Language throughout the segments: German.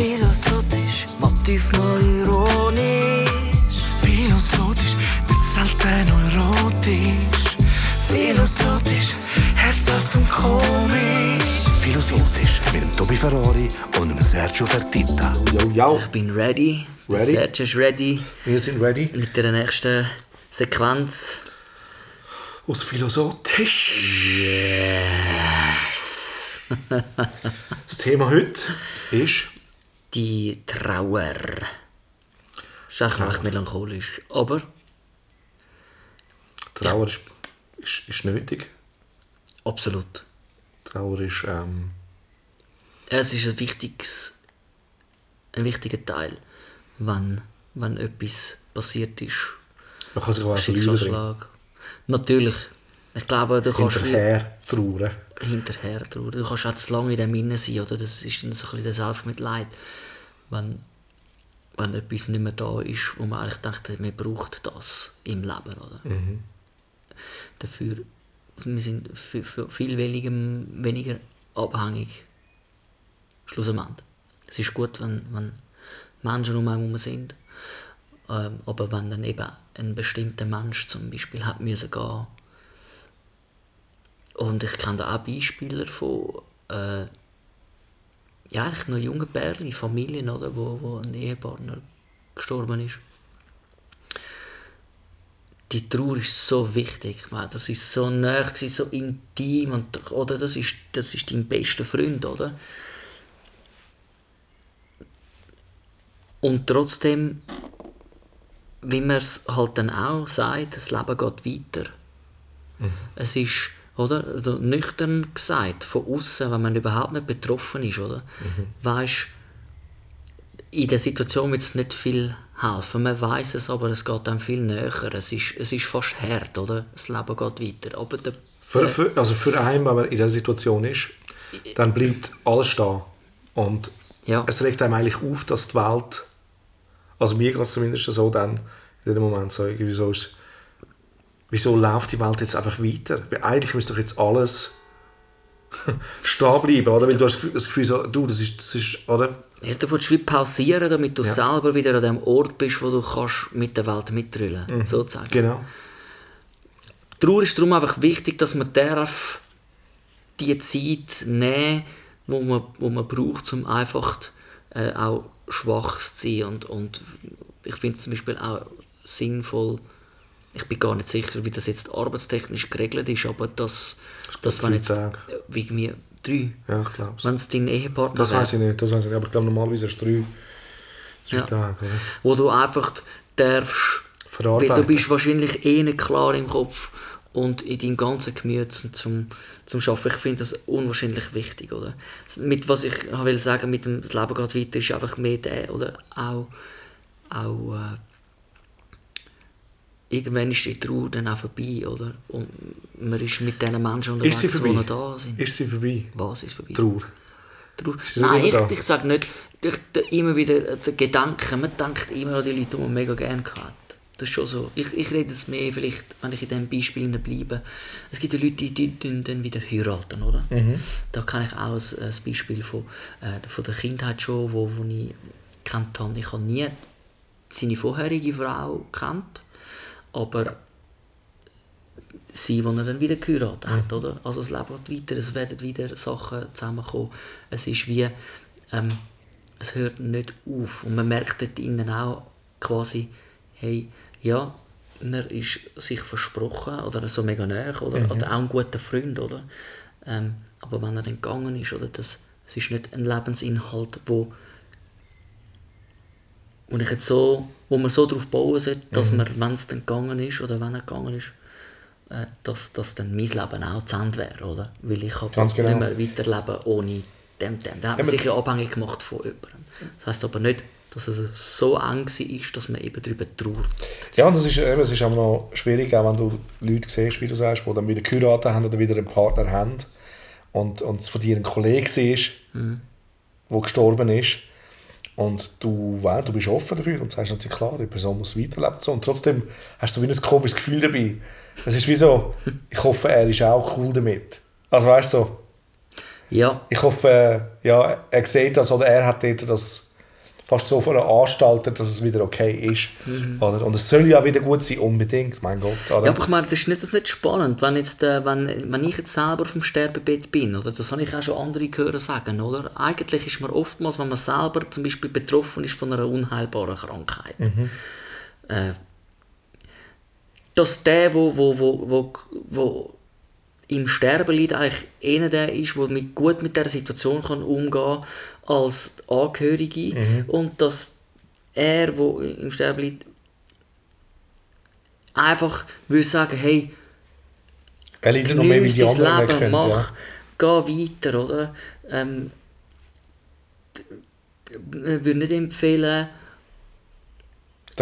Philosophisch, Motiv mal ironisch. Philosophisch, nicht selten erotisch. Philosophisch, herzhaft und komisch. Philosophisch mit dem Tobi Ferrari und dem Sergio Fertitta. Yo, yo. Ich bin ready. Der Ready? Sergio ist ready Wir sind ready. mit der nächsten Sequenz. Aus Philosophisch. Yes. Das Thema heute ist Die Trauer. Ist auch recht melancholisch. Aber Trauer ist, ist, ist nötig. absolut. Trauer ist ähm, Es ist ein wichtiges, ein wichtiger Teil, wenn, wenn etwas passiert ist. man kann sich auch. Schicksalsschlag. Natürlich. Ich glaube, du kannst Hinterher trauern. Hinterher trauern. Du kannst auch zu lange in dem Innen sein, oder? Das ist dann so ein bisschen der Selbstmitleid. Wenn, wenn etwas nicht mehr da ist, wo man eigentlich denkt, man braucht das im Leben, oder? Dafür, wir sind viel, viel weniger, weniger abhängig. Schlussendlich. Es ist gut, wenn, wenn Menschen um einen herum sind, ähm, aber wenn dann eben ein bestimmter Mensch zum Beispiel hat müssen gehen und ich kenne da auch Beispiele von äh, ja, eigentlich noch jungen Pärchen, Familien, oder, wo, wo ein Ehepartner gestorben ist. Die Trauer ist so wichtig. Ich meine, das ist so nah, so intim. Und, oder das ist, das ist dein bester Freund, oder? Und trotzdem, wie man es halt dann auch sagt, das Leben geht weiter. Es ist, oder, also nüchtern gesagt, von außen, wenn man überhaupt nicht betroffen ist, oder, weisst, in der Situation wird es nicht viel helfen. Man weiß es, aber es geht dann viel näher. Es ist, es ist fast hart, oder? Das Leben geht weiter. Aber der, Für, für, also für einen, wenn man in dieser Situation ist, dann bleibt alles stehen. Und Ja. es regt einem eigentlich auf, dass die Welt, also mir geht es zumindest so dann, in dem Moment so, irgendwie so ist, wieso läuft die Welt jetzt einfach weiter? Weil eigentlich müsste doch jetzt alles stehen bleiben, oder? Weil du hast das Gefühl, so, du, das ist, das ist, oder? Ja, du willst wie pausieren, damit du Ja. selber wieder an dem Ort bist, wo du kannst mit der Welt mitrüllen sozusagen. Genau. Trauer ist darum einfach wichtig, dass man darf die Zeit nehmen, wo man, wo man braucht, um einfach äh, auch schwach zu sein. Und, und ich finde es zum Beispiel auch sinnvoll, ich bin gar nicht sicher, wie das jetzt arbeitstechnisch geregelt ist, aber dass, dass drei wenn jetzt Tage. wie mir drei, Ja, ich glaube wenn es dein Ehepartner Das weiß ich nicht, das weiß ich nicht. Aber ich glaube, normalerweise ist es drei, drei Ja. Tage, oder? wo du einfach darfst, weil du bist wahrscheinlich eh nicht klar im Kopf und in deinem ganzen Gemüt zum, zum Arbeiten. Ich finde das unwahrscheinlich wichtig, oder? Mit was ich will sagen, mit dem das Leben geht weiter, ist einfach mehr der, oder auch, auch äh, irgendwann ist die Trauer dann auch vorbei, oder? Und man ist mit diesen Menschen Ist unterwegs, die vorbei? noch da sind. Ist sie vorbei? Was ist vorbei? Trauer. Trauer. Nein, ich, ich sage nicht, ich, der, immer wieder der Gedanke, man denkt immer an die Leute, die man mega gerne hat. Das ist schon so. Ich, ich rede es mehr, vielleicht, wenn ich in diesem Beispiel bleibe. Es gibt ja Leute, die, die, die dann wieder heiraten, oder? Mhm. Da kann ich auch ein, ein Beispiel von, äh, von der Kindheit schon, wo, wo ich kennt habe. Ich habe nie seine vorherige Frau kennt, aber sie, die er dann wieder geheiratet hat, oder? Also es lebt weiter, es werden wieder Sachen zusammenkommen. Es ist wie, ähm, es hört nicht auf und man merkt dort innen auch quasi, hey, ja, man ist sich versprochen oder so mega nah oder, oder auch ein guter Freund, oder? Ähm, aber wenn er dann gegangen ist, oder, das, es ist nicht ein Lebensinhalt, wo und ich jetzt so, wo man so darauf bauen sollte, dass man, wenn es dann gegangen ist oder wenn er gegangen ist, äh, dass, dass dann mein Leben auch zu Ende wäre, oder? Weil ich kann genau. nicht mehr weiterleben ohne dem, dem. Dann hat man sich ja abhängig gemacht von jemandem. Das heisst aber nicht, dass es so eng war, dass man eben darüber trauert. Ja, und das ist, eben, es ist auch noch schwierig, auch wenn du Leute siehst, wie du sagst, die dann wieder geheiratet haben oder wieder einen Partner haben und, und es von dir ein Kollege war, der gestorben ist und du, weißt, du bist offen dafür und sagst natürlich, klar, die Person muss weiterleben und so. und trotzdem hast du so wie ein komisches Gefühl dabei. Es ist wie so, ich hoffe, er ist auch cool damit. Also weißt du, so, Ja, ich hoffe, ja, er sieht das oder er hat dort das fast so von Anstalten, dass es wieder okay ist. Mhm. Oder? Und es soll ja wieder gut sein, unbedingt, mein Gott. Oder? Ja, aber ich meine, das ist nicht, das ist nicht spannend, wenn, jetzt, äh, wenn, wenn ich jetzt selber auf dem Sterbebett bin, oder? das habe ich auch schon andere gehört sagen, oder? Eigentlich ist man oftmals, wenn man selber zum Beispiel betroffen ist von einer unheilbaren Krankheit, äh, dass der, wo, wo, wo, wo, wo im Sterben liegt, eigentlich einer der ist, der mit, gut mit der Situation kann umgehen als Angehörige und dass er, wo im Sterben liegt, einfach will sagen, hey, er leidet noch mehr wie die anderen Leben, können. mach, Ja. geh weiter, oder? Ähm, ich würde nicht empfehlen,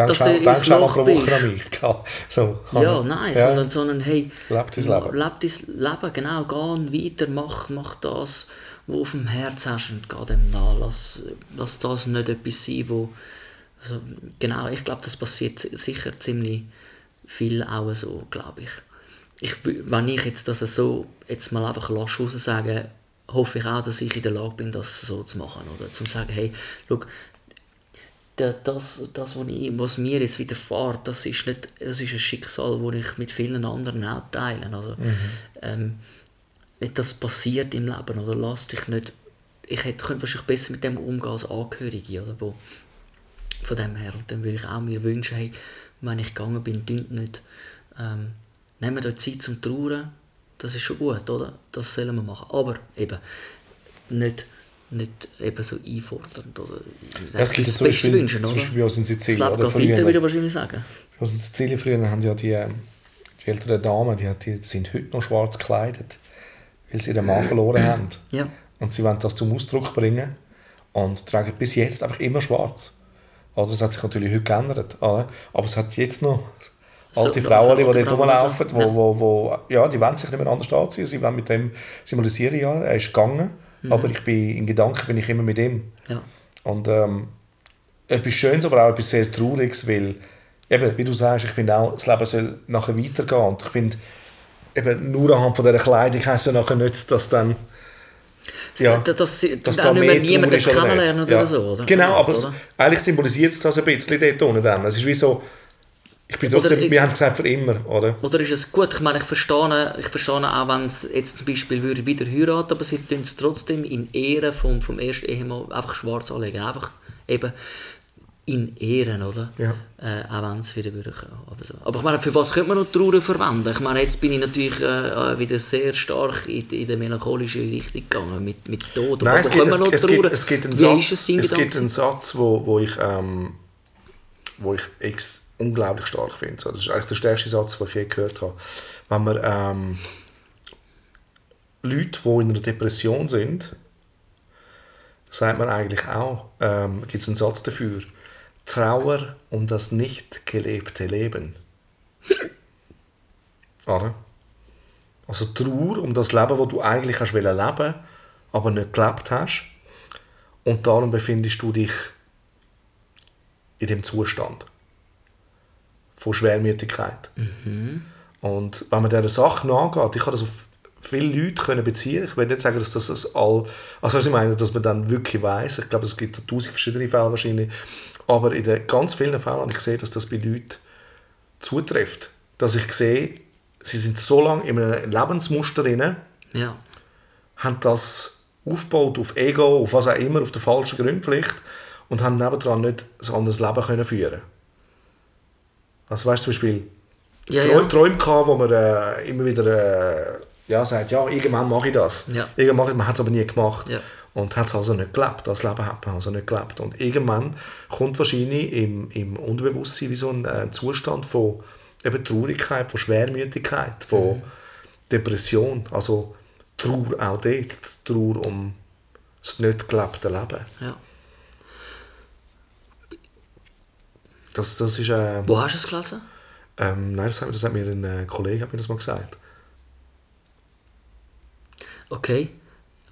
Denkst dass auch- denkst auch einer Woche an mich? So. ja, nein, Ja. sondern, sondern hey, Leb dein Leben. leb dein Leben, genau, geh weiter, mach, mach das, was auf dem Herz hast und geh dem nach. Lass, lass das nicht etwas sein, wo, also, genau, ich glaube, das passiert si- sicher ziemlich viel auch so, glaube ich. ich. Wenn ich jetzt das so, jetzt mal einfach lasch raus sagen, hoffe ich auch, dass ich in der Lage bin, das so zu machen, oder? Zum sagen, hey, schau, das, das was, ich, was mir jetzt widerfährt, das ist, nicht, das ist ein Schicksal, das ich mit vielen anderen auch teile. Also, ähm, wenn das passiert im Leben, oder lass dich nicht... Ich hätte, könnte wahrscheinlich besser mit dem umgehen als Angehörige, oder? Wo, von dem her. Und dann würde ich auch mir wünschen, hey, wenn ich gegangen bin, dünnt nicht... Ähm, nehmt euch Zeit zum Trauern, das ist schon gut, oder? Das sollen wir machen. Aber eben, nicht, nicht eben so einfordernd, oder? Ja, es gibt das zum Beispiel, wünschen, zum? Beispiel bei uns in Das Sizilien. Leben Oder? Früher- würde ich wahrscheinlich sagen. Also in Sizilien früher haben ja die, ähm, die älteren Damen, die, die sind heute noch schwarz gekleidet, weil sie ihren Mann verloren haben. Ja. Und sie wollen das zum Ausdruck bringen und tragen bis jetzt einfach immer schwarz. Also das hat sich natürlich heute geändert. oder? Aber es hat jetzt noch So, alte ja, Frauen, die dort rumlaufen, wo, ja. wo, wo, ja, die wollen sich nicht mehr anders anziehen. Sie wollen mit dem symbolisieren, ja, er ist gegangen, Mhm. aber ich bin, in Gedanken bin ich immer mit ihm. Ja. Und ähm, etwas Schönes, aber auch etwas sehr Trauriges, weil, eben, wie du sagst, ich finde auch, das Leben soll nachher weitergehen. Und ich finde, eben, nur anhand von dieser Kleidung heisst ja nachher nicht, dass dann ja, dass, dass, dass da nicht mehr niemanden oder kennenlernen oder Ja. so, oder? Genau, aber es, eigentlich symbolisiert es das ein bisschen dort unten dann. Es ist wie so, ich bin trotzdem, ich- wir haben es gesagt, für immer, oder? Oder ist es gut? Ich meine, ich verstehe, ich verstehe auch, wenn es jetzt zum Beispiel würde wieder heiraten, aber sie tun es trotzdem in Ehren vom, vom ersten Ehemann einfach schwarz anlegen. Einfach eben in Ehren, oder? Ja. Äh, auch wenn es wieder würde. Aber, so. aber ich meine, für was könnte man noch Trauer verwenden? Ich meine, jetzt bin ich natürlich äh, äh, wieder sehr stark in, in die melancholische Richtung gegangen, mit, mit Tod. Nein, es aber gibt, können wir noch es, es, gibt, es gibt einen Wie Satz, es es gibt einen Satz wo, wo ich, ähm, wo ich ex unglaublich stark finde. So, das ist eigentlich der stärkste Satz, den ich je gehört habe. Wenn man ähm, Leute, die in einer Depression sind, sagt man eigentlich auch, ähm, gibt es einen Satz dafür, Trauer um das nicht gelebte Leben. Oder? Also Trauer um das Leben, das du eigentlich hast wollen leben, aber nicht gelebt hast. Und darum befindest du dich in dem Zustand von Schwermütigkeit. Und wenn man dieser Sache nachgeht, ich habe das auf viele Leute können beziehen. Ich will nicht sagen, dass das all, also was ich meine, dass man dann wirklich weiß. Ich glaube, es gibt tausend verschiedene Fälle wahrscheinlich. Aber in den ganz vielen Fällen habe ich gesehen, dass das bei Leuten zutrifft. Dass ich sehe, sie sind so lange in einem Lebensmuster drin, Ja. haben das aufgebaut auf Ego, auf was auch immer, auf der falschen Gründen vielleicht und haben nebendran nicht ein anderes Leben können führen Also weißt du, zum Beispiel Ja, Träume, ja. Träume gehabt, wo man äh, immer wieder äh, ja, sagt, ja, irgendwann mache ich das. Ja. Irgendwann mache ich, man hat es aber nie gemacht. Ja. Und hat es also nicht gelebt. Das Leben hat man also nicht gelebt. Und irgendwann kommt wahrscheinlich im, im Unterbewusstsein wie so ein äh, Zustand von eben Traurigkeit, von Schwermütigkeit, von Mhm. Depression. Also Trauer auch dort. Trauer um das nicht gelebte Leben. ja. Das, das ist... Äh, Wo hast du es gelesen? ähm, nein, das hat, das hat mir ein äh, Kollege hat mir das mal gesagt. Okay.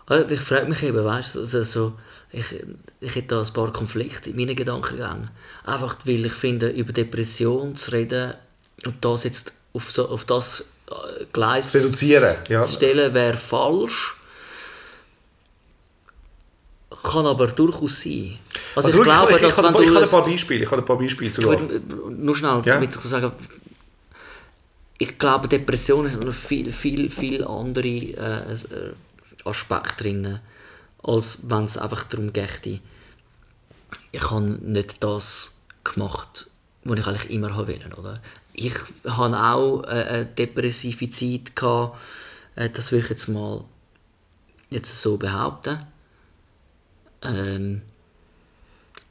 Also ich frage mich eben, weißt du, also so, ich, ich hätte da ein paar Konflikte in meinen Gedankengängen. Einfach weil ich finde, über Depression zu reden und das jetzt auf, so, auf das äh, Gleis Zu reduzieren, ja. zu stellen, wäre falsch. Kann aber durchaus sein. Also, ich glaube, ich, ich, dass wenn ich du habe ein paar Beispiele. Ich habe ein paar Beispiele Ich würde nur schnell, Ja. damit ich sagen ich glaube, Depression hat noch viel, viel, viel andere äh, Aspekte drin, als wenn es einfach darum geht, ich habe nicht das gemacht, was ich eigentlich immer haben wollte, oder? Ich habe auch äh, eine depressive Zeit gehabt, äh, das will ich jetzt mal jetzt so behaupten. Ähm,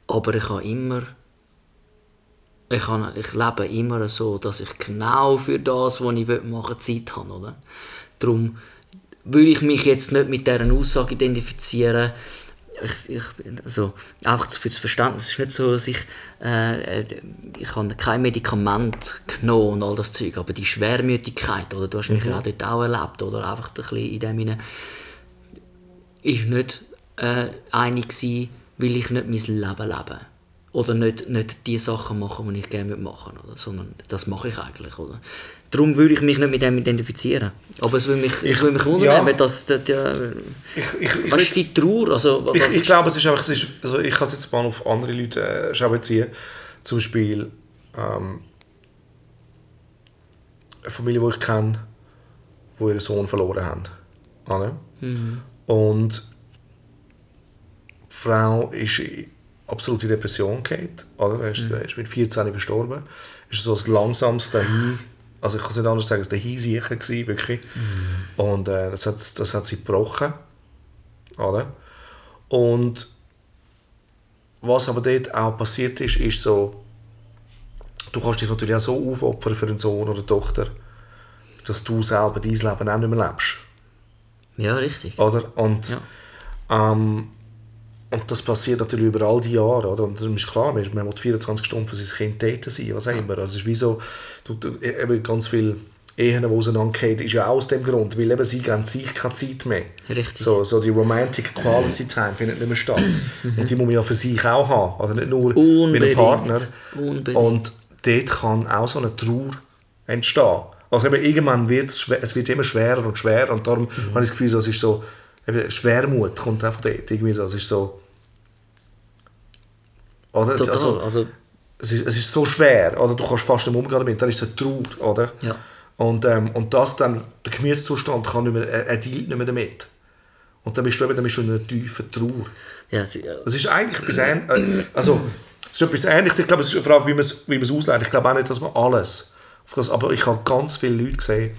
aber ich habe immer ich, habe, ich lebe immer so, dass ich genau für das, was ich machen will, Zeit habe. Oder? Darum will ich mich jetzt nicht mit dieser Aussage identifizieren. Ich, ich, bin- also, auch für das Verständnis es ist nicht so, dass ich, äh, ich habe kein Medikament genommen und all das Zeug, aber die Schwermütigkeit, oder du hast mich ja auch dort auch erlebt, oder einfach ein bisschen in dem ist nicht äh, einig gewesen, weil ich nicht mein Leben lebe. Oder nicht, nicht die Sachen machen, die ich gerne machen würde, sondern das mache ich eigentlich. Oder? Darum würde ich mich nicht mit dem identifizieren. Aber es würde mich, ich, würde mich wundern, ja. dass der, der, Ich, ich, was ist die Trauer? Also, ich, ich glaube, es ist einfach, es ist, also ich kann es jetzt mal auf andere Leute äh, beziehen. Zum Beispiel ähm, eine Familie, die ich kenne, die ihren Sohn verloren haben. Oder? Und Frau ist in absolute Depression. Oder? Er ist, er ist mit 14 verstorben. Ist so das langsamste Hin, also ich kann es nicht anders sagen, es war der Hinsicher gewesen, wirklich. Und äh, das, hat, das hat sie gebrochen. Oder? Und was aber dort auch passiert ist, ist so, du kannst dich natürlich auch so aufopfern für einen Sohn oder eine Tochter, dass du selber dein Leben auch nicht mehr lebst. Ja, richtig. Oder? Und, Ja. ähm, und das passiert natürlich über all die Jahre. Oder? Und dann ist klar, man man will 24 Stunden für sein Kind täten sein, was auch immer. Also es ist wie so, du, du, eben ganz viele Ehen, die auseinandergehen, ist ja auch aus dem Grund, weil eben sie geben sich keine Zeit mehr. Richtig. So, so die Romantic Quality Time findet nicht mehr statt. und die muss man ja für sich auch haben. Also nicht nur mit Unbedingt. einem Partner. Unbedingt. Und dort kann auch so eine Trauer entstehen. Also eben irgendwann wird es, es wird immer schwerer und schwerer und darum Mhm. habe ich das Gefühl, es ist so, eben Schwermut kommt einfach dort. Irgendwie so, es ist so, oder? Total. Also, Also, es, ist, es ist so schwer, oder? Du kannst fast nicht umgehen damit, dann ist es eine Trauer, oder? Ja. Und, ähm, und das dann, der Gemütszustand kann nicht mehr, er, er dealt nicht mehr damit. Und dann bist du eben dann bist du in einer tiefen Trauer. ja, Es ist eigentlich etwas ähnliches. Äh, also, es ist etwas Ähnliches. Ich glaube, es ist eine Frage, wie man es, wie man es ausleitet. Ich glaube auch nicht, dass man alles. das- Aber ich habe ganz viele Leute gesehen,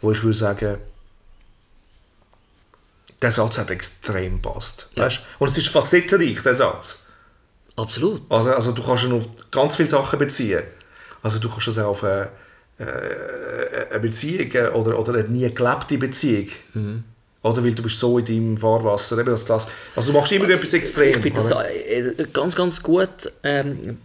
wo ich würde sagen, der Satz hat extrem gepasst. Ja. Weißt? Und es ist facettenreich, der Satz. absolut. Also, also du kannst ihn auf ganz viele Sachen beziehen. Also du kannst es auch auf eine, äh, eine Beziehung äh, oder, oder eine nie gelebte Beziehung. Mhm. Oder weil du bist so in deinem Fahrwasser. Eben, dass das, also du machst immer etwas extrem. Ich finde das äh, ganz, ganz gut ähm,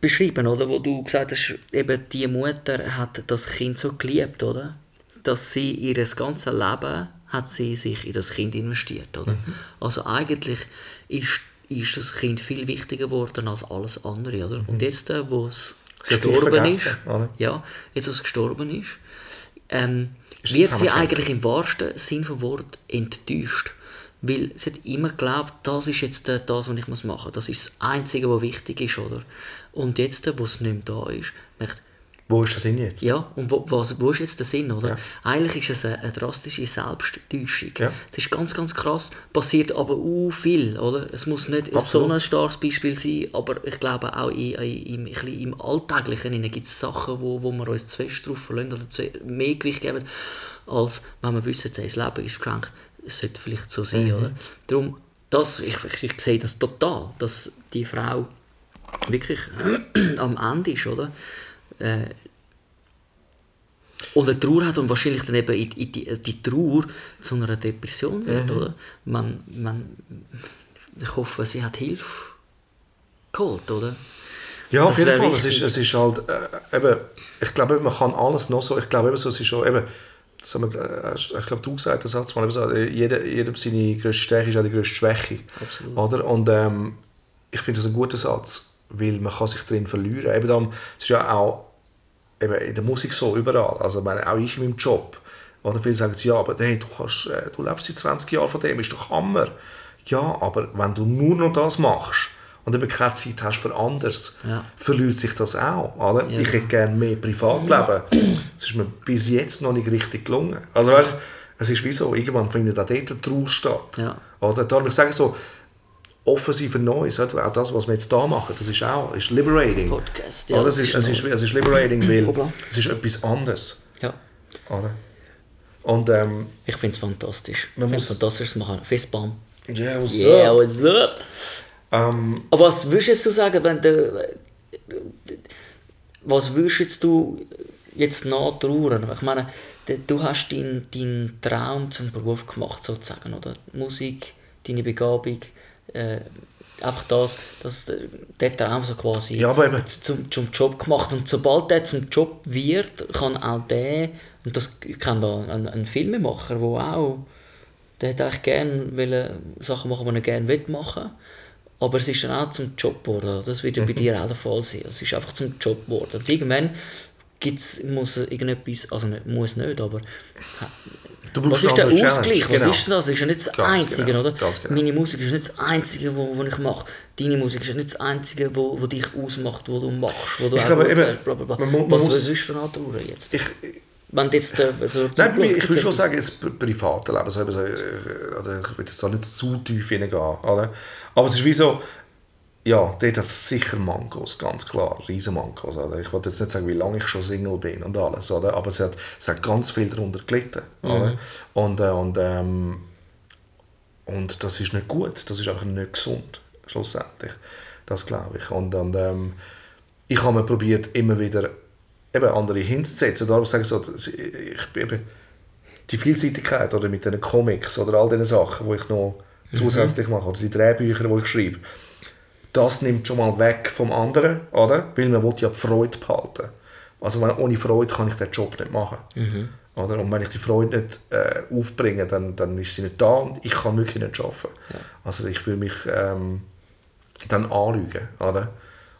beschrieben, oder? Wo du gesagt hast, eben die Mutter hat das Kind so geliebt, oder? Dass sie ihr ganzes Leben hat sie sich in das Kind investiert, oder? Mhm. Also eigentlich ist, ist das Kind viel wichtiger geworden als alles andere, oder? Und jetzt, äh, wo es Mhm. Gestorben ist, ja, jetzt, wo es gestorben ist, ähm, wird sie eigentlich im wahrsten Sinn vom Wort enttäuscht. Weil sie hat immer geglaubt, das ist jetzt äh, das, was ich machen muss. Das ist das Einzige, was wichtig ist, oder? Und jetzt, äh, wo es nicht mehr da ist, Wo ist der Sinn jetzt? ja, und wo, was, wo ist jetzt der Sinn, oder? Ja. Eigentlich ist es eine, eine drastische Selbsttäuschung. Ja. Es ist ganz, ganz krass, passiert aber auch viel, oder? Es muss nicht so Absolut. ein starkes Beispiel sein, aber ich glaube auch in, in, bisschen im Alltäglichen gibt es Sachen, wo, wo wir uns zu fest drauf verlassen oder zu, mehr Gewicht geben, als wenn wir wissen, das Leben ist geschenkt. Es sollte vielleicht so sein, oder? Darum, das, ich, ich, ich sehe das total, dass die Frau wirklich am Ende ist, oder? Äh, und eine Trauer hat und wahrscheinlich dann eben in, in die, die Trauer zu einer Depression wird, oder? Man, man, ich hoffe, sie hat Hilfe geholt, oder? Ja, auf Das jeden Fall. Es ist, es ist halt, äh, eben, ich glaube, man kann alles noch so, ich glaube eben so, es ist schon, eben, das haben wir, äh, ich glaube, du gesagt, mal, eben so, äh, jeder, jeder seine grösste Stärke ist auch die grösste Schwäche. Absolut. Oder? Und ähm, ich finde das ein guter Satz, weil man kann sich drin verlieren. Eben darum, es ist ja auch eben in der Musik so, überall, also ich meine, auch ich in meinem Job, oder viele sagen, ja, aber hey, du, kannst, äh, du lebst seit 20 Jahren von dem, ist doch Hammer. Ja, aber wenn du nur noch das machst und eben keine Zeit hast für anderes, Ja. verliert sich das auch. Oder? Ja. Ich hätte gerne mehr Privatleben. Es ist mir bis jetzt noch nicht richtig gelungen. Also weißt, es ist wie so, irgendwann findet auch dort eine Trauer statt. Ja. Oder? Darum ich sage so, offen sein für Neues, oder? auch das, was wir jetzt da machen, das ist auch ist liberating. Podcast, ja, oder? es, das ist, es, ist, es ist liberating, weil es ist etwas anderes. Ja. Oder? Und ähm, Ich finde es fantastisch. Ich Man finde es muss- fantastisch zu machen. Fistbump. yeah, what's Yeah, up? what's up? Ähm, Aber was würdest du sagen, wenn du... Was würdest du jetzt nachtrauern? Ich meine, du hast deinen deinen Traum zum Beruf gemacht, sozusagen, oder? Musik, deine Begabung, äh, einfach das, das, der Traum so quasi Ja, aber eben- zum, zum Job gemacht. Und sobald der zum Job wird, kann auch der, und das kenne da einen, einen Filmemacher, der auch, der hätte eigentlich gerne Sachen machen, die er gerne will machen aber es ist dann auch zum Job geworden. Das wird ja Mhm. bei dir auch der Fall sein. Es ist einfach zum Job geworden. Und irgendwann gibt's, muss irgendetwas, also nicht, muss nicht, aber du was ist der Ausgleich? Was genau. ist denn das? Ist ja nicht das Ganz Einzige, genau, oder? genau. Meine Musik ist nicht das Einzige, wo, wo ich mache. Deine Musik ist ja nicht das Einzige, wo, wo dich ausmacht, wo du machst, wo du Ich glaube eben, wärst, bla, bla, bla. man man Was muss- was ist für Trauer jetzt? Ich, Wenn jetzt äh, so Nein, mir, ich würde schon sagen, das pri- private Leben, so, eben so, äh, ich will jetzt auch nicht zu tief hineingehen, oder? aber es ist wie so, ja, dort hat es sicher Mankos, ganz klar, riesen Mankos. Oder? Ich wollte jetzt nicht sagen, wie lange ich schon Single bin und alles, oder? aber es hat, es hat ganz viel darunter gelitten. Oder? Und, äh, und, ähm, und das ist nicht gut, das ist einfach nicht gesund, schlussendlich. Das glaube ich. Und, und ähm, ich habe mir probiert, immer wieder eben andere hinzusetzen. Darum sage ich so, ich eben die Vielseitigkeit oder mit den Comics oder all diesen Sachen, die ich noch zusätzlich mache, oder die Drehbücher, die ich schreibe, das nimmt schon mal weg vom anderen, oder? Weil man will ja die Freude behalten. Also wenn, ohne Freude kann ich den Job nicht machen. Oder? Und wenn ich die Freude nicht äh, aufbringe, dann, dann ist sie nicht da und ich kann wirklich nicht arbeiten. Also ich will mich ähm, dann anlügen, oder?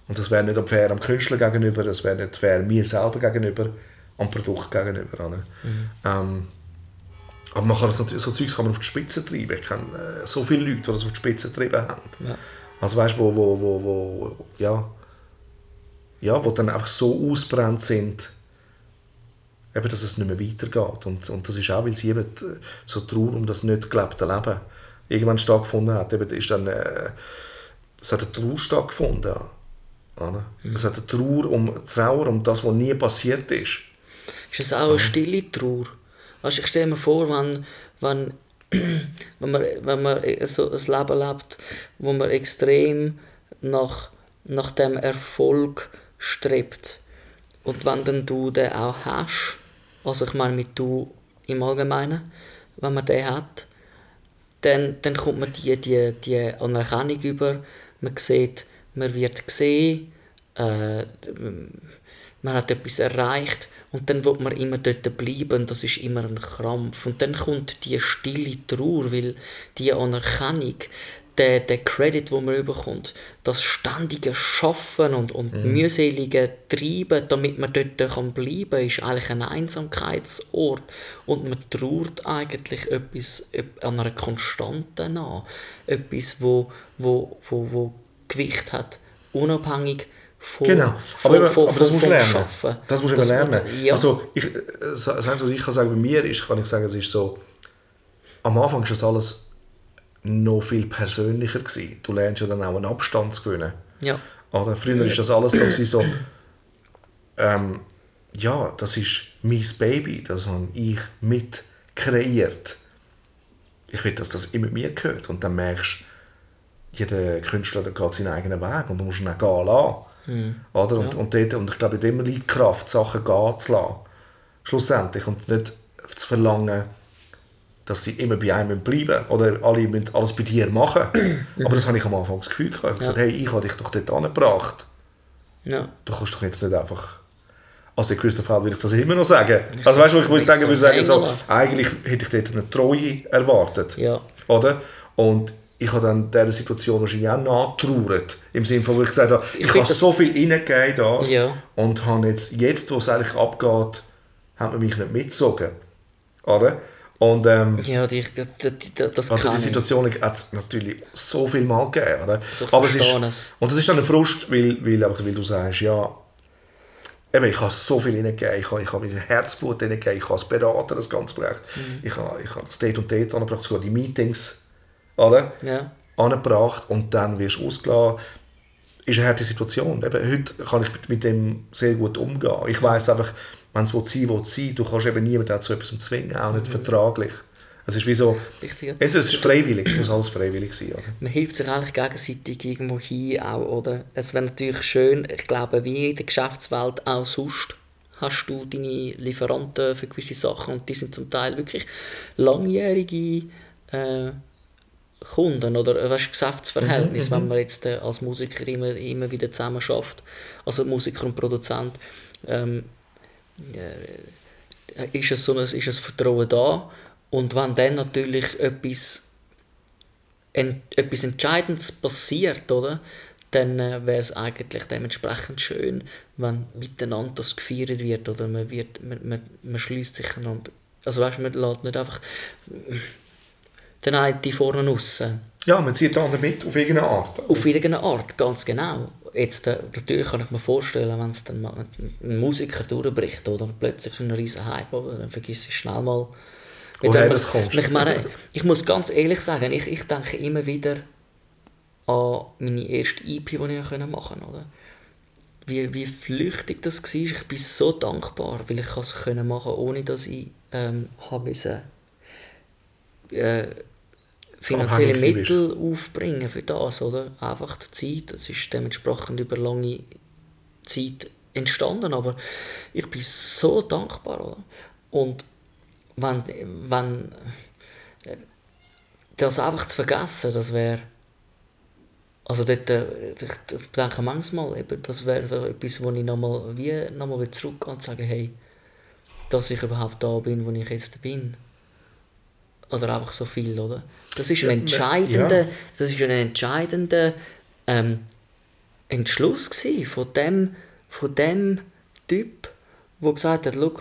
Und das wäre nicht fair am Künstler gegenüber, das wäre nicht fair mir selber gegenüber, am Produkt gegenüber, oder? Ähm, aber man kann das natürlich, so Zeugs kann man auf die Spitze treiben. Ich kenne äh, so viele Leute, die das auf die Spitze getrieben haben. Ja. Also weißt du, wo, wo, wo, wo, ja, ja, wo dann einfach so ausbrennt sind, eben, dass es nicht mehr weitergeht. Und, und das ist auch, weil sie eben so Trauer um das nicht gelebte Leben irgendwann stattgefunden hat. Eben, ist dann, äh, es hat eine Trauer stattgefunden. Oder? Es hat eine Trauer um, Trauer um das, was nie passiert ist. Ist es auch eine stille Trauer? Weißt, ich stelle mir vor, wenn, wenn, wenn, man, wenn man so ein Leben lebt, wo man extrem nach, nach dem Erfolg strebt. Und wenn dann du den auch hast, also ich meine mit du im Allgemeinen, wenn man den hat, dann, dann kommt man die, die, die Anerkennung über, man sieht, man wird gesehen, äh, man hat etwas erreicht und dann will man immer dort bleiben das ist immer ein Krampf. Und dann kommt die stille Trauer, weil die Anerkennung, der, der Credit, wo man bekommt, das ständige Schaffen und, und mühselige Treiben, damit man dort kann bleiben kann, ist eigentlich ein Einsamkeitsort. Und man trauert eigentlich etwas ep- an einer Konstante nach. Etwas, wo, wo, wo, wo Gewicht hat, unabhängig von, Genau, aber, von, aber das musst du lernen. Schaffen. Das musst du Das- lernen. Ja. Also, ich, das Einzige, was ich kann sagen bei mir ist, kann ich sagen, es ist so, am Anfang ist das alles noch viel persönlicher gewesen. Du lernst ja dann auch einen Abstand zu gewinnen. ja. Oder? Früher ist das alles so, so ähm, ja, das ist mein Baby, das habe ich mit kreiert. Ich will, dass das immer mir gehört. Und dann merkst du, jeder Künstler geht seinen eigenen Weg und du musst ihn auch gehen lassen. Oder? Und, und, dort, und ich glaube, in dem liegt die Kraft, Sachen gehen zu lassen. Schlussendlich. Und nicht zu verlangen, dass sie immer bei einem bleiben Oder alle müssen alles bei dir machen. Aber das habe ich am Anfang das Gefühl gehabt. Ich habe gesagt, hey, ich habe dich doch dort angebracht. ja. Du kannst doch jetzt nicht einfach... Also in gewissen Fällen würde ich das immer noch sagen. Also weißt du, was ich würde sagen, würde sagen so, eigentlich hätte ich dort eine Treue erwartet. Ja. Oder? Und ich habe dann dieser Situation wahrscheinlich auch nachgetrauert. Im Sinne von, wo ich gesagt habe, ich, Ich habe so viel reingegeben in das Ja. und habe jetzt, jetzt, wo es eigentlich abgeht, hat man mich nicht mitgezogen. Oder? Und ähm, Ja, die, die, die, das also kann die. Situation hat es natürlich so viel Mal gegeben. Oder? Also Aber es ist, es. und das ist dann ein Frust, weil, weil, einfach, weil du sagst, ja, eben, ich habe so viel hineingegeben, ich habe, ich habe mein Herzblut hineingegeben, ich habe als Berater das Ganze gebracht, Mhm. ich habe, ich habe das Date und Date angebracht, sogar die Meetings oder? Ja. angebracht und dann wirst du ausgelassen. Ist eine harte Situation. Eben, heute kann ich mit- dem sehr gut umgehen. Ich weiß einfach, wenn es sein will, sein. Du kannst eben niemanden dazu etwas zwingen, auch Mhm. nicht vertraglich. Es ist wie so, Richtig, ja. entweder es ist freiwillig, es muss alles freiwillig sein. Oder? Man hilft sich eigentlich gegenseitig irgendwo hin auch, oder? Es wäre natürlich schön, ich glaube, wie in der Geschäftswelt auch sonst, hast du deine Lieferanten für gewisse Sachen und die sind zum Teil wirklich langjährige äh, Kunden oder äh, weißt, Geschäftsverhältnis, wenn man jetzt äh, als Musiker immer, immer wieder zusammen schafft, also Musiker und Produzent, ähm, äh, ist, es so ein, ist das Vertrauen da und wenn dann natürlich etwas en etwas Entscheidendes passiert, oder? Dann äh, wäre es eigentlich dementsprechend schön, wenn miteinander das gefeiert wird, oder man, wird, man, man, man schließt sich einander. Also weißt man lässt nicht einfach den einen die vorne raus. Ja, man zieht den anderen mit auf irgendeine Art. Auf irgendeine Art, ganz genau. Jetzt, äh, natürlich kann ich mir vorstellen, wenn es dann ein Musiker durchbricht oder plötzlich ein riesen Hype, aber dann vergisst ich schnell mal. mit Woher das kommt. Ich meine, ich muss ganz ehrlich sagen, ich, ich denke immer wieder an meine erste EP, die ich machen konnte. Oder? Wie, wie flüchtig das war. Ich bin so dankbar, weil ich es machen ohne dass ich ähm, habe müssen, äh, finanzielle. Mittel aufbringen für das, oder? Einfach die Zeit, es ist dementsprechend über lange Zeit entstanden, aber ich bin so dankbar, oder? Und wenn, wenn äh, das einfach zu vergessen, das wäre also dort, äh, ich denke manchmal, eben, das wäre etwas, wo ich nochmal wie nochmal wieder zurückgehe und sage, hey, dass ich überhaupt da bin, wo ich jetzt bin. Oder einfach so viel, oder? Das ist ein entscheidender, ja. das ist ein entscheidender ähm, Entschluss von dem, von dem Typ, der gesagt hat, «Schau,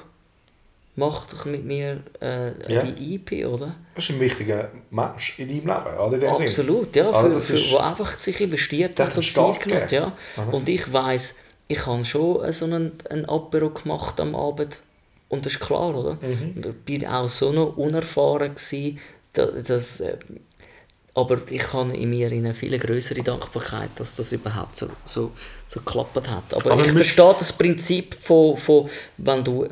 mach doch mit mir äh, Ja. die EP, oder? Das ist ein wichtiger Mensch in deinem Leben. Oder? In dem Sinn. Absolut, ja. Also Für, das für, ist- wo einfach sich investiert hat und Zeit genommen. Ja. Und ich weiss, ich habe schon so einen, einen Apero gemacht am Abend. Und das ist klar, oder? Mhm. Ich bin auch so noch unerfahren gewesen, da- dass, äh, aber ich habe in mir eine viel größere Dankbarkeit, dass das überhaupt so, so, so geklappt hat. Aber, Aber ich verstehe das Prinzip von, von wenn du...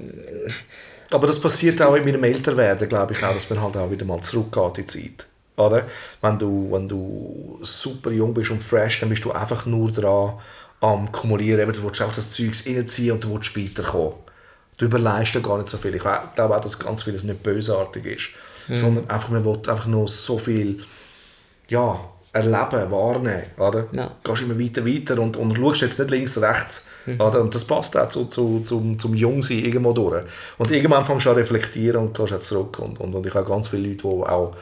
Aber das passiert auch in meinem Älterwerden, glaube ich auch, dass man halt auch wieder mal zurückgeht in die Zeit. Oder? Wenn du, wenn du super jung bist und fresh, dann bist du einfach nur dran am Kumulieren. Eben, Du willst auch das Zeug reinziehen und du willst weiterkommen. Du überleist ja gar nicht so viel. Ich glaube auch, dass ganz vieles nicht bösartig ist. Sondern einfach, man will einfach nur so viel ja, erleben, wahrnehmen. Oder? Ja. Du gehst immer weiter, weiter und, und schaust jetzt nicht links, rechts. Oder? Und das passt auch zu, zu, zum, zum Jungsein irgendwo durch. Und irgendwann fängst du an zu reflektieren und gehst zurück. Und, und, und ich habe ganz viele Leute, die auch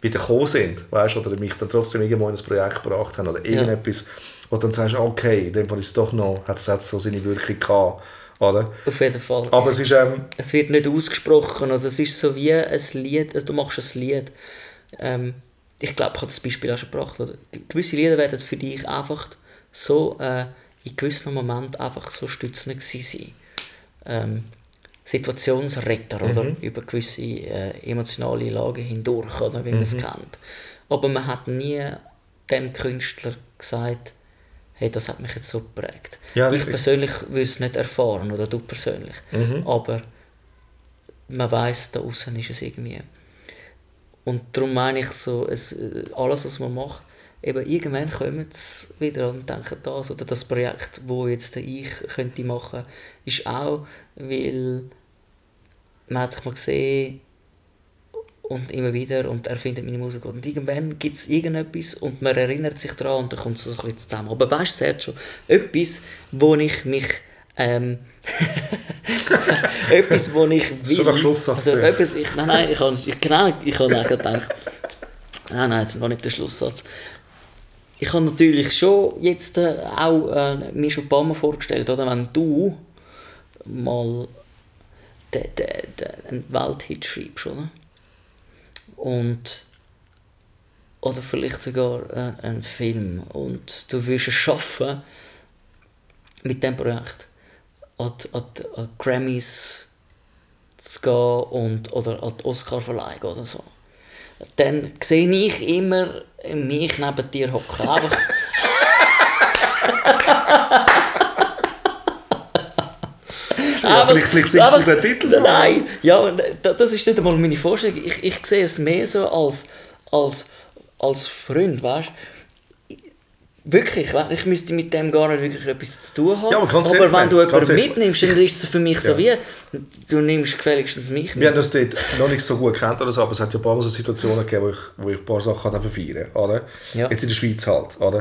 wieder gekommen sind, weißt, oder mich dann trotzdem irgendwo in ein Projekt gebracht haben oder irgendetwas, wo du dann sagst, okay, in dem Fall ist es doch noch, hat es so seine Wirkung gehabt. Oder? Auf jeden Fall. Aber es ist, ähm, es wird nicht ausgesprochen oder es ist so wie ein Lied, also du machst ein Lied, ähm, ich glaube, ich habe das Beispiel auch schon gebracht, oder? gewisse Lieder werden für dich einfach so äh, in gewissen Momenten einfach so stützend sein. Ähm, Situationsretter, oder? Über gewisse äh, emotionale Lagen hindurch, oder? Wie man es kennt. Aber man hat nie dem Künstler gesagt, hey, das hat mich jetzt so geprägt. Ja, ich persönlich will es nicht erfahren, oder du persönlich. Aber man weiß da außen ist es irgendwie. Und darum meine ich so, es, äh, alles was man macht, eben irgendwann kommen sie wieder und denken das oder das Projekt, wo jetzt ich könnte machen, ist auch, weil man hat sich mal gesehen und immer wieder und er findet meine Musik. Und irgendwann gibt es irgendetwas und man erinnert sich daran und dann kommt es so ein bisschen zusammen. Aber weißt du, Sergio, etwas, wo ich mich ähm, etwas, wo ich will. Also etwas, ich, nein, nein, ich habe ich, genau, ich habe auch gedacht, nein, nein, jetzt noch nicht der Schlusssatz. Ich habe natürlich schon jetzt äh, auch äh, mir schon ein paar Mal vorgestellt, oder, wenn du mal den, den, den, einen Welthit schreibst, oder? Und oder vielleicht sogar ein, ein Film und du willst es schaffen mit dem Projekt an, die- an, an Grammys zu gehen und, oder an die Oscar-Verleihung oder so. Dann sehe ich immer mich neben dir hocken. Einfach, Ja, vielleicht, vielleicht singst du den Titel so. Nein, ja, da- das ist nicht einmal meine Vorstellung. Ich, ich sehe es mehr so als, als, als Freund, weißt du? Wirklich, ich müsste mit dem gar nicht wirklich etwas zu tun haben. Ja, aber aber wenn du jemanden mitnimmst, dann ist es für mich so Ja. wie, du nimmst gefälligstens mich Wir haben mit. uns dort noch nicht so gut kennt oder so, aber es hat ja ein paar Mal so Situationen gegeben, wo ich, wo ich ein paar Sachen habe feiern oder? Ja. Jetzt in der Schweiz halt, oder?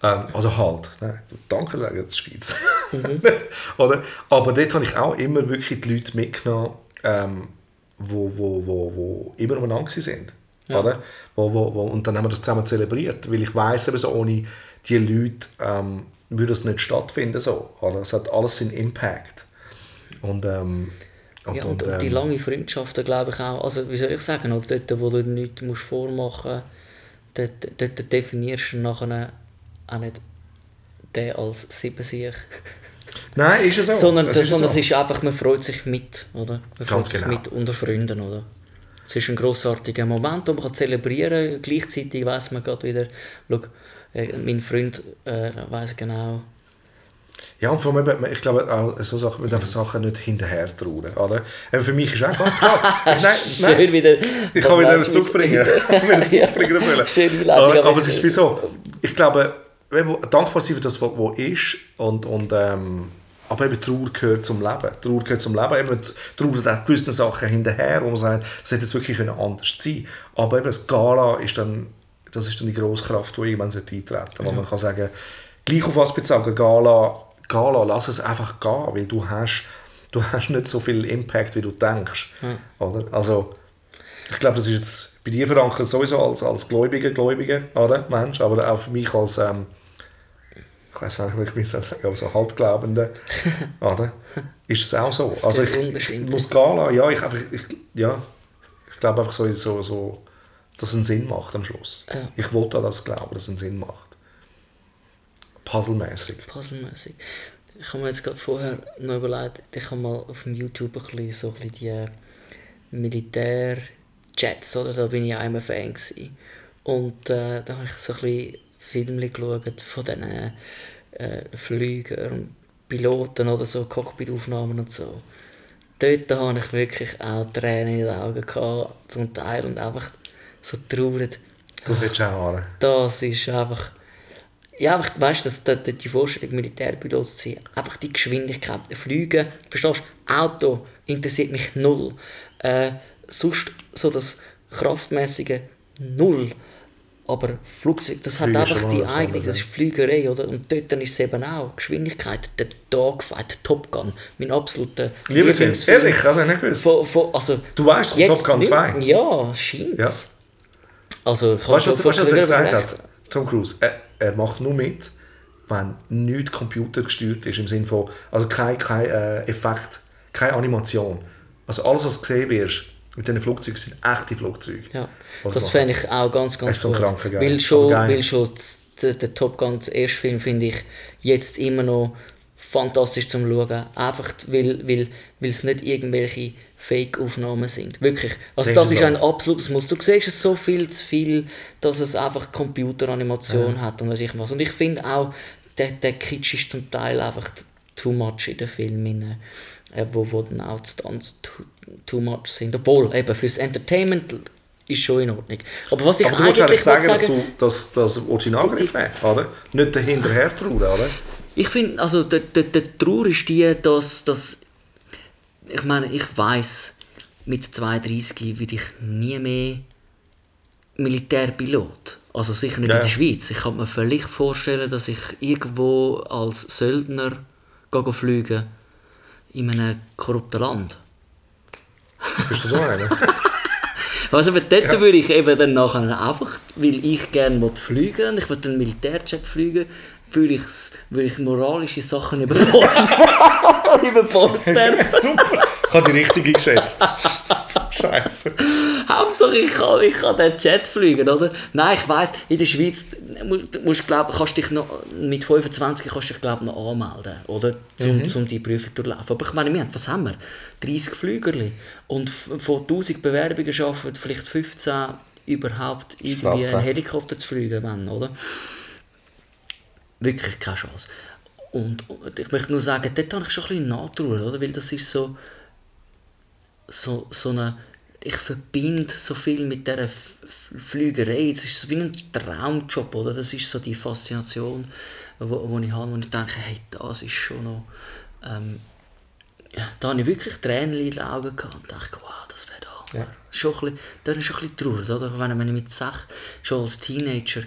Ähm, also halt, nein, danke sagen, die Schweiz. Mhm. oder? Aber dort habe ich auch immer wirklich die Leute mitgenommen, ähm, wo, wo, wo, wo immer umeinander sind. Ja. Oder? Wo, wo, wo, und dann haben wir das zusammen zelebriert, weil ich weiss, eben so, ohne die Leute ähm, würde es nicht stattfinden. So, oder? Es hat alles seinen Impact. Und, ähm, und, Ja, und, und, und die ähm, lange Freundschaften, glaube ich auch, also wie soll ich sagen, oder dort, wo du nichts musst vormachen musst, dort, dort definierst du nachher auch nicht den als Siebensieg. Nein, ist es so. sondern Es ist sondern so. es ist einfach, man freut sich mit, oder? Man freut Ganz sich genau. mit unter Freunden, oder? Es ist ein grossartiger Moment, den man kann zelebrieren kann. Gleichzeitig weiss man gerade wieder, schau, äh, mein Freund äh, weiss genau, Ja, und vor allem, ich glaube, auch so Sachen, man darf Sachen nicht hinterher trauen, oder? Eben für mich ist auch ganz klar. ich, nein, Schön nein, wieder. ich kann wieder zurückbringen. wieder zurückbringen Einleitung, aber, aber aber es ist wieso? Ich glaube, dankbar sein für das, was ist, und, und, ähm, aber eben Trauer gehört zum Leben. Trauer gehört zum Leben. Eben, Trauer hat gewisse Sachen hinterher, wo man sagt, das hätte jetzt wirklich können anders sein Aber eben das Gala ist dann, das ist dann die grosse Kraft, die irgendwann eintreten sollte. Wo man kann sagen, gleich auf was bezogen, Gala, Gala, lass es einfach gehen, weil du hast, du hast nicht so viel Impact, wie du denkst. Oder? Also, ich glaube, das ist jetzt bei dir verankert sowieso als, als Gläubiger, Gläubiger, oder? Mensch, aber auch für mich als, ähm, ich weiß nicht, wie ich sagen, aber so Halbglaubende, oder? Ist es auch so. Also ich, ich muss Gala, ja, ich, einfach, ich, ja, ich glaube einfach so, so, so, dass es einen Sinn macht am Schluss. Ja. Ich wollte an das glauben, dass es einen Sinn macht. Puzzlemäßig. puzzlemäßig. Ich habe mir jetzt gerade vorher noch überlegt, ich habe mal auf dem YouTube ein bisschen, so ein bisschen die Militärjets, oder? Da bin ich auch immer Fan gewesen. Und äh, da habe ich so ein bisschen Filme geschaut von diesen äh, Flügern und Piloten oder so, Cockpitaufnahmen und so. Dort habe ich wirklich auch Tränen in den Augen gehabt, zum Teil, und einfach so traurig. Das willst du auch haben. Das ist einfach. Ja, einfach, weißt du, dass die, die Vorstellung, Militärpilot zu sein, einfach die Geschwindigkeit, Fliegen, verstehst du? Auto interessiert mich null. Äh, sonst so das Kraftmäßige null. Aber Flugzeug, das hat Fliegen ist einfach die eigene, das ist Flügerei, oder? Und dort dann ist es eben auch Geschwindigkeit, der Dogfight, Top Gun, mein absoluter Lieblingsfilm. Ehrlich, also ich nicht gewusst. Von, von, also, Du weißt von jetzt Top Gun nicht- 2? Ja, scheint Ja. Also, Weißt du, was, was vor er gesagt hat? Tom Cruise. Er, er macht nur mit, wenn nichts computergesteuert ist. Im Sinne von, also kein, kein äh, Effekt, keine Animation. Also alles, was du gesehen wirst mit diesen Flugzeugen, sind echte Flugzeuge. Ja, Was das fände ich auch ganz, ganz so Geil. Weil schon, weil schon der, der Top Gun, der erste Film, finde ich jetzt immer noch fantastisch zum Schauen. Einfach, weil, weil, weil es nicht irgendwelche Fake-Aufnahmen sind. Wirklich. Also Denk das ist ein absolutes Muss. Du siehst es so viel zu viel, dass es einfach Computeranimation hat und weiß ich was. Und ich finde auch, der, der Kitsch ist zum Teil einfach too much in den Filmen, äh, wo, wo dann auch die Stunts too, too much sind. Obwohl, eben fürs Entertainment ist schon in Ordnung. Aber was ich Aber du eigentlich eigentlich sagen, sagen, dass du das, das Originalgriff hast, oder? Nicht dahinterher trauen, oder? Ich finde, also der, der, der Trauer ist die, dass, dass ich meine, ich weiß mit 32 werde ich nie mehr Militärpilot. Also sicher nicht Ja. in der Schweiz. Ich kann mir vielleicht vorstellen, dass ich irgendwo als Söldner fliegen in einem korrupten Land. Bist du so einer? Also aber dort würde ich eben dann nachher einfach, weil ich gerne fliegen und ich will einen Militärjet fliegen, würde ich, würde ich moralische Sachen über Bord, über Bord werfen. Super, ich habe die richtige geschätzt. Scheiße. Hauptsache ich kann, ich kann den Jet fliegen, oder? Nein, ich weiss, in der Schweiz musst, glaub, kannst dich noch, mit 25 kannst du dich glaub, noch anmelden, oder? Um, Mhm. um die Prüfung durchlaufen. Aber ich meine, wir haben, was haben wir? 30 Flügerli. Und von 1000 Bewerbungen schaffen vielleicht 15 überhaupt irgendwie einen Helikopter zu fliegen, wenn, oder? Wirklich keine Chance. Und, und ich möchte nur sagen, dort habe ich schon ein bisschen oder? Weil das ist so so, so eine, ich verbinde so viel mit dieser Flügerei. Es ist wie ein Traumjob, oder? Das ist so die Faszination, wo, wo ich habe, wo ich denke, hey, das ist schon noch... Ähm, ja, da habe ich wirklich Tränen in den Augen gehabt und dachte, wow, das wäre da. Ja. Schon ein bisschen, dann ist schon ein bisschen traurig, oder? Wenn, wenn ich mit sechs, schon als Teenager,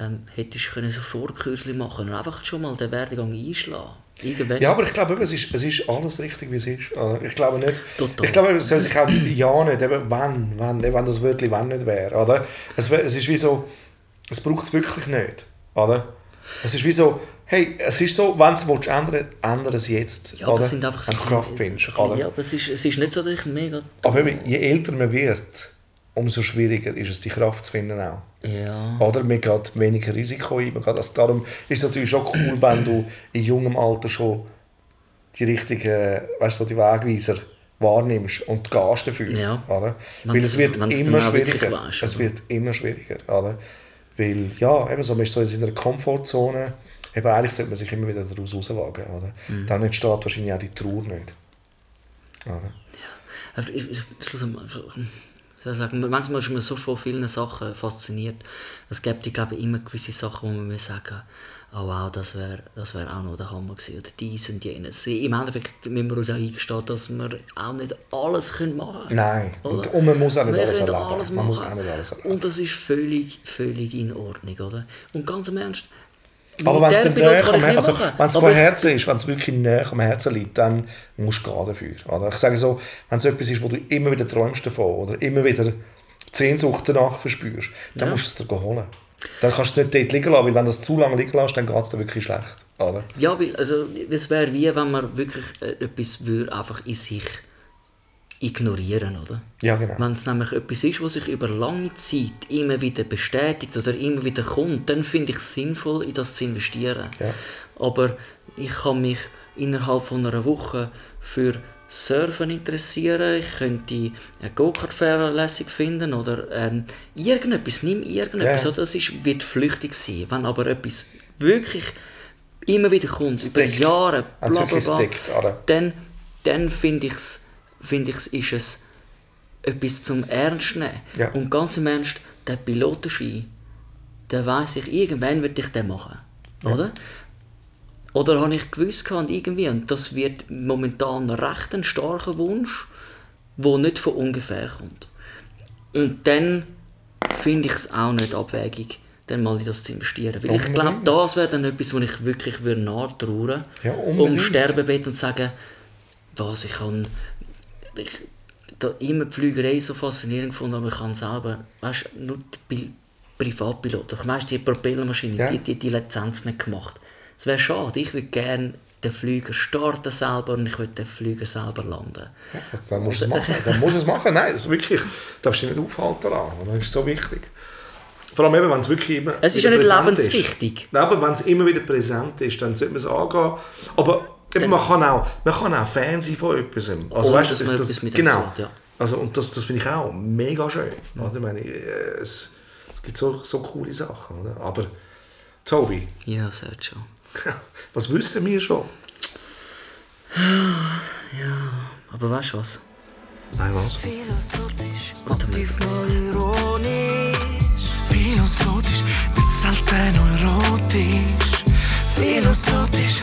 ähm, hätte ich können so Vorkürzchen machen und einfach schon mal den Werdegang einschlagen. Irgendwann. Ja, aber ich glaube, es ist, es ist alles richtig, wie es ist. Also, Ich glaube nicht. Total. Ich glaube, es soll sich auch ja nicht, eben wenn, wenn, wenn das Wörtchen wenn nicht wäre. Oder? Es, es ist wie so, es braucht es wirklich nicht. Oder? Es ist wie so, hey, es ist so, wenn du es willst ändern ändere es jetzt. Ja, aber oder? es sind einfach Wenn du Kraft findest. so, oder? ja, aber es ist, es ist nicht so, dass ich mega... Aber je älter man wird, umso schwieriger ist es, die Kraft zu finden auch. Ja. Oder man geht weniger Risiko ein. Man geht, also darum ist es natürlich schon cool, wenn du in jungem Alter schon die richtigen, weißt du, die Wegweiser wahrnimmst und gehst dafür. Ja. Oder? Weil es wird immer schwieriger. weisst, es wird immer schwieriger. Oder? Weil, ja, eben so, man ist so in seiner Komfortzone. Eben, eigentlich sollte man sich immer wieder daraus rauswagen. Oder? Mhm. Dann entsteht wahrscheinlich auch die Trauer nicht. Oder? Aber ich, ich, schlussendlich, ich soll sagen, manchmal ist man so von vielen Sachen fasziniert. Es gibt, ich glaube, immer gewisse Sachen, wo man mir sagen oh wow, das wäre das wär auch noch der Hammer gewesen. Oder dies und jenes. Im Endeffekt müssen wir uns auch eingestehen, dass wir auch nicht alles können machen können. Nein, und, und man muss auch nicht Wir alles erleben. alles man muss auch nicht alles erleben. Und das ist völlig, völlig in Ordnung, oder? Und ganz im Ernst, Aber wenn es näher am also, von Herzen ist, wenn es wirklich näher am Herzen liegt, dann musst du gehen dafür. Oder? Ich sage so, wenn es etwas ist, wo du immer wieder träumst davon oder immer wieder die Sehnsucht danach verspürst, dann Ja. musst du es dir holen. Dann kannst du es nicht dort liegen lassen, weil wenn du es zu lange liegen lässt, dann geht es dir wirklich schlecht. Oder? Ja, weil, also, es wäre wie, wenn man wirklich äh, etwas würde einfach in sich ignorieren, oder? Ja, genau. Wenn es nämlich etwas ist, was sich über lange Zeit immer wieder bestätigt oder immer wieder kommt, dann finde ich es sinnvoll, in das zu investieren. Ja. Aber ich kann mich innerhalb von einer Woche für Surfen interessieren, ich könnte einen Go-Kart-Fahrer lässig finden oder ähm, irgendetwas, nimm irgendetwas, Ja. oder? das ist, wird flüchtig sein. Wenn aber etwas wirklich immer wieder kommt, über Jahre, bla bla bla, dann, dann finde ich es, find ich's, ist es etwas zum Ernst nehmen. Ja. Und ganz im Ernst, der Pilotenschein, der weiss ich, irgendwann wird ich den machen. Oder? Oder habe ich gewusst gehabt, irgendwie, und das wird momentan recht ein starker Wunsch, der nicht von ungefähr kommt. Und dann finde ich es auch nicht abwegig, dann mal in das zu investieren. Weil ich glaube, Unbedingt. das wäre dann etwas, wo ich wirklich würde nachtrauern Ja, um unbedingt. Sterbebett und sagen, was ich kann ich da immer die Flügerei so faszinierend gefunden, aber ich kann selber, weißt du, nur die Pi- Privatpiloten, ich weiss, die Propellermaschine, Ja. die, die die Lizenz nicht gemacht. Es wäre schade, ich würde gerne den Flüger starten selber und ich würde den Flüger selber landen. Dann musst du es machen. Dann musst du es machen. Nein, das ist wirklich, darfst du dich nicht aufhalten lassen. Das ist so wichtig. Vor allem eben, wenn es wirklich immer Es ist ja nicht präsent lebenswichtig. Nein, aber wenn es immer wieder präsent ist, dann sollte man es angehen. Aber eben, man, kann auch, man kann auch Fan sein von etwas. Also, weißt, dass man etwas mit genau. sagt, ja. Also, und das, das finde ich auch mega schön. Oder? Ich meine, äh, es, es gibt so, so coole Sachen. Oder? Aber, Tobi, Ja, Sergio. was wissen wir schon? Aber weißt du was? Nein, was? Philosophisch, mal ironisch. Philosophisch, mit selten erotisch. Philosophisch,